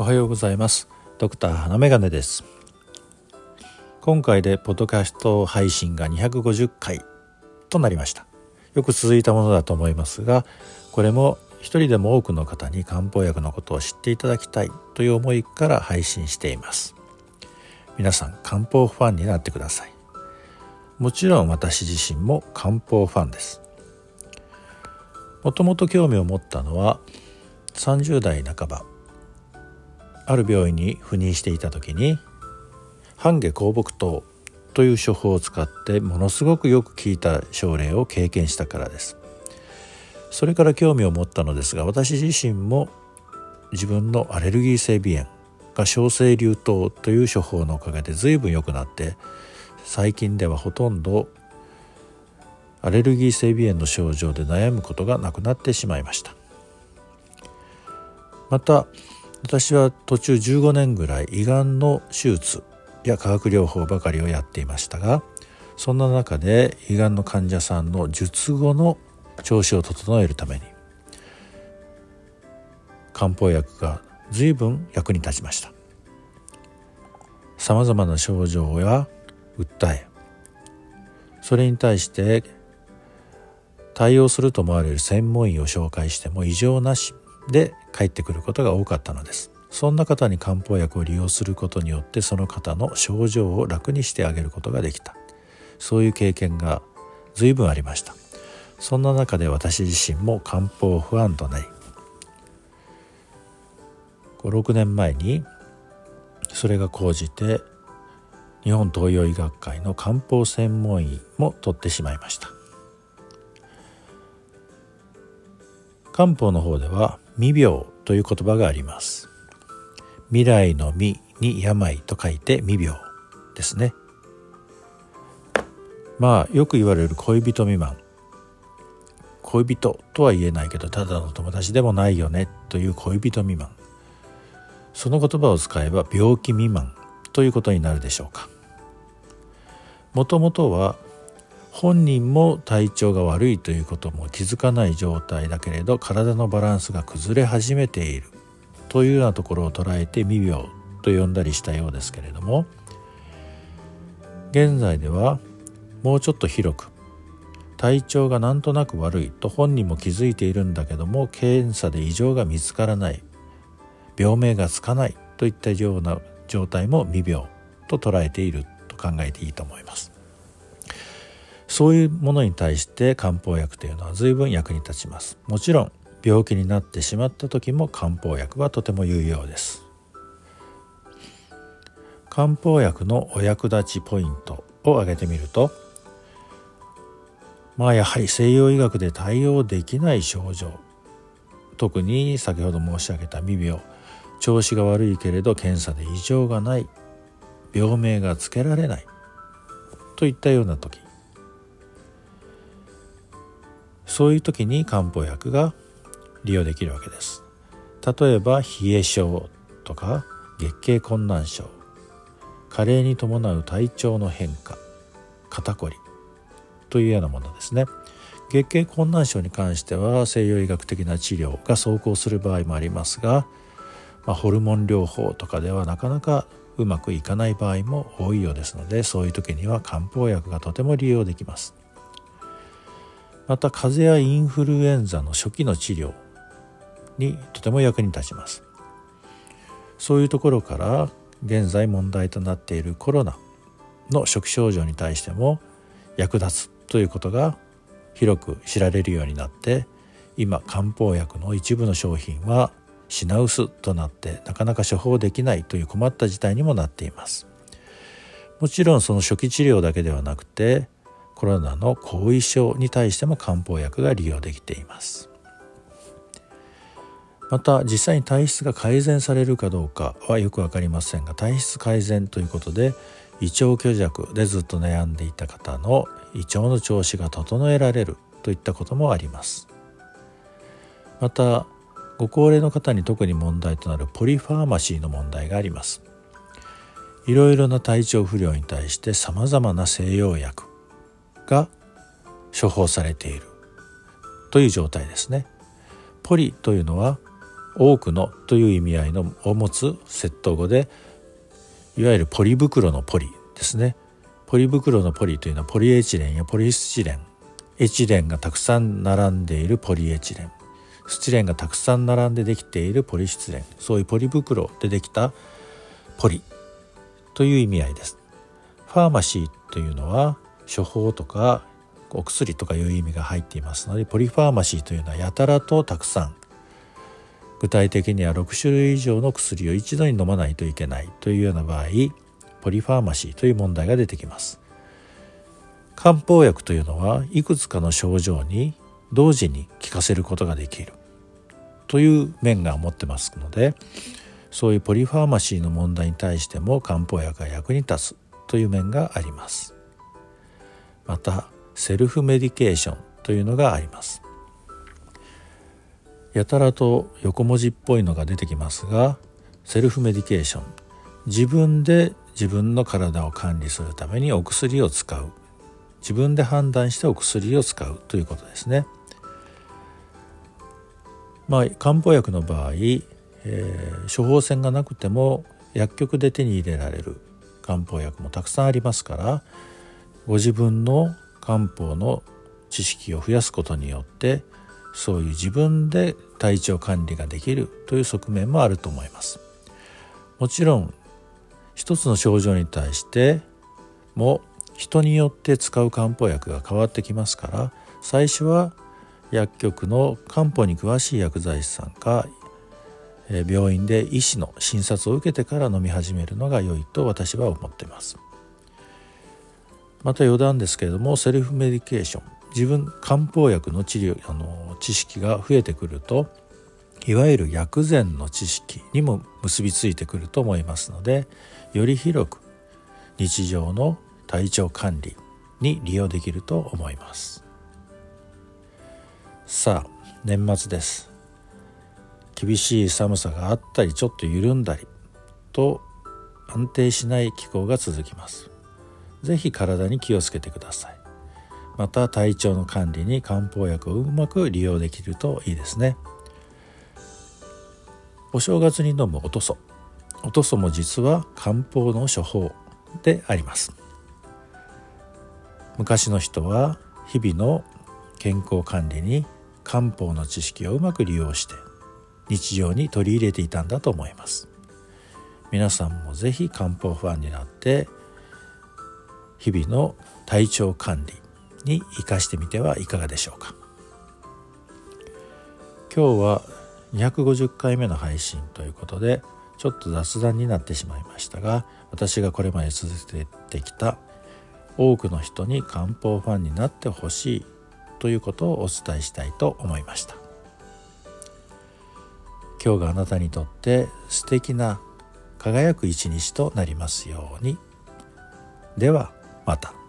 おはようございます。ドクター花眼鏡です。今回でポッドキャスト配信が250回となりました。よく続いたものだと思いますがこれも一人でも多くの方に漢方薬のことを知っていただきたいという思いから配信しています。皆さん漢方ファンになってください。もちろん私自身も漢方ファンです。もともと興味を持ったのは30代半ばある病院に赴任していた時に半下香木糖という処方を使ってものすごくよく効いた症例を経験したからです。それから興味を持ったのですが私自身も自分のアレルギー性鼻炎が小生流糖という処方のおかげで随分良くなって最近ではほとんどアレルギー性鼻炎の症状で悩むことがなくなってしまいました。また私は途中15年ぐらい胃がんの手術や化学療法ばかりをやっていましたがそんな中で胃がんの患者さんの術後の調子を整えるために漢方薬が随分役に立ちました。さまざまな症状や訴えそれに対して対応すると思われる専門医を紹介しても異常なしで帰ってくることが多かったのです。そんな方に漢方薬を利用することによってその方の症状を楽にしてあげることができた。そういう経験が随分ありました。そんな中で私自身も漢方不安となり56年前にそれが高じて日本東洋医学会の漢方専門医も取ってしまいました。漢方の方では未病という言葉があります。未来の未に病と書いて未病ですね。まあよく言われる恋人未満。恋人とは言えないけどただの友達でもないよねという恋人未満。その言葉を使えば病気未満ということになるでしょうか。もともとは本人も体調が悪いということも気づかない状態だけれど体のバランスが崩れ始めているというようなところを捉えて未病と呼んだりしたようですけれども現在ではもうちょっと広く体調がなんとなく悪いと本人も気づいているんだけども検査で異常が見つからない病名がつかないといったような状態も未病と捉えていると考えていいと思います。そういうものに対して漢方薬というのは随分役に立ちます。もちろん病気になってしまった時も漢方薬はとても有用です。漢方薬のお役立ちポイントを挙げてみるとまあやはり西洋医学で対応できない症状特に先ほど申し上げた未病調子が悪いけれど検査で異常がない病名がつけられないといったような時そういう時に漢方薬が利用できるわけです。例えば冷え症とか月経困難症。加齢に伴う体調の変化。肩こり。というようなものですね。月経困難症に関しては西洋医学的な治療が走行する場合もありますが、まあ、ホルモン療法とかではなかなかうまくいかない場合も多いようですのでそういう時には漢方薬がとても利用できます。また風邪やインフルエンザの初期の治療にとても役に立ちます。そういうところから現在問題となっているコロナの初期症状に対しても役立つということが広く知られるようになって今漢方薬の一部の商品は品薄となってなかなか処方できないという困った事態にもなっています。もちろんその初期治療だけではなくてコロナの後遺症に対しても漢方薬が利用できています。また実際に体質が改善されるかどうかはよく分かりませんが体質改善ということで胃腸虚弱でずっと悩んでいた方の胃腸の調子が整えられるといったこともあります。またご高齢の方に特に問題となるポリファーマシーの問題があります。いろいろな体調不良に対してさまざまな西洋薬が処方されている。という状態ですね。ポリというのは多くのという意味合いのを持つ窃盗語でいわゆるポリ袋のポリですね。ポリ袋のポリというのはポリエチレンやポリスチレン。エチレンがたくさん並んでいるポリエチレン。スチレンがたくさん並んでできているポリスチレン。そういうポリ袋でできたポリという意味合いです。ファーマシーというのは処方とかお薬とかいう意味が入っていますのでポリファーマシーというのはやたらとたくさん具体的には6種類以上の薬を一度に飲まないといけないというような場合ポリファーマシーという問題が出てきます。漢方薬というのはいくつかの症状に同時に効かせることができる。という面が持ってますのでそういうポリファーマシーの問題に対しても漢方薬が役に立つという面があります。またセルフメディケーションというのがあります。やたらと横文字っぽいのが出てきますがセルフメディケーション。自分で自分の体を管理するためにお薬を使う。自分で判断してお薬を使うということですね。まあ、漢方薬の場合、えー、処方箋がなくても薬局で手に入れられる漢方薬もたくさんありますからご自分の漢方の知識を増やすことによってそういう自分で体調管理ができるという側面もあると思います。もちろん一つの症状に対しても人によって使う漢方薬が変わってきますから最初は薬局の漢方に詳しい薬剤師さんか病院で医師の診察を受けてから飲み始めるのが良いと私は思っていますまた余談ですけれどもセルフメディケーション自分漢方薬の治療あの知識が増えてくるといわゆる薬膳の知識にも結びついてくると思いますのでより広く日常の体調管理に利用できると思います。さあ年末です。厳しい寒さがあったりちょっと緩んだりと安定しない気候が続きます。是非体に気をつけてください。また体調の管理に漢方薬をうまく利用できるといいですね。お正月に飲むおとそ。おとそも実は漢方の処方であります。昔の人は日々の健康管理に漢方の知識をうまく利用して日常に取り入れていたんだと思います。皆さんも是非漢方ファンになって日々の体調管理に生かしてみてはいかがでしょうか。今日は250回目の配信ということでちょっと雑談になってしまいましたが私がこれまで続けてきた多くの人に漢方ファンになってほしいということをお伝えしたいと思いました。今日があなたにとって素敵な輝く一日となりますように。ではまた。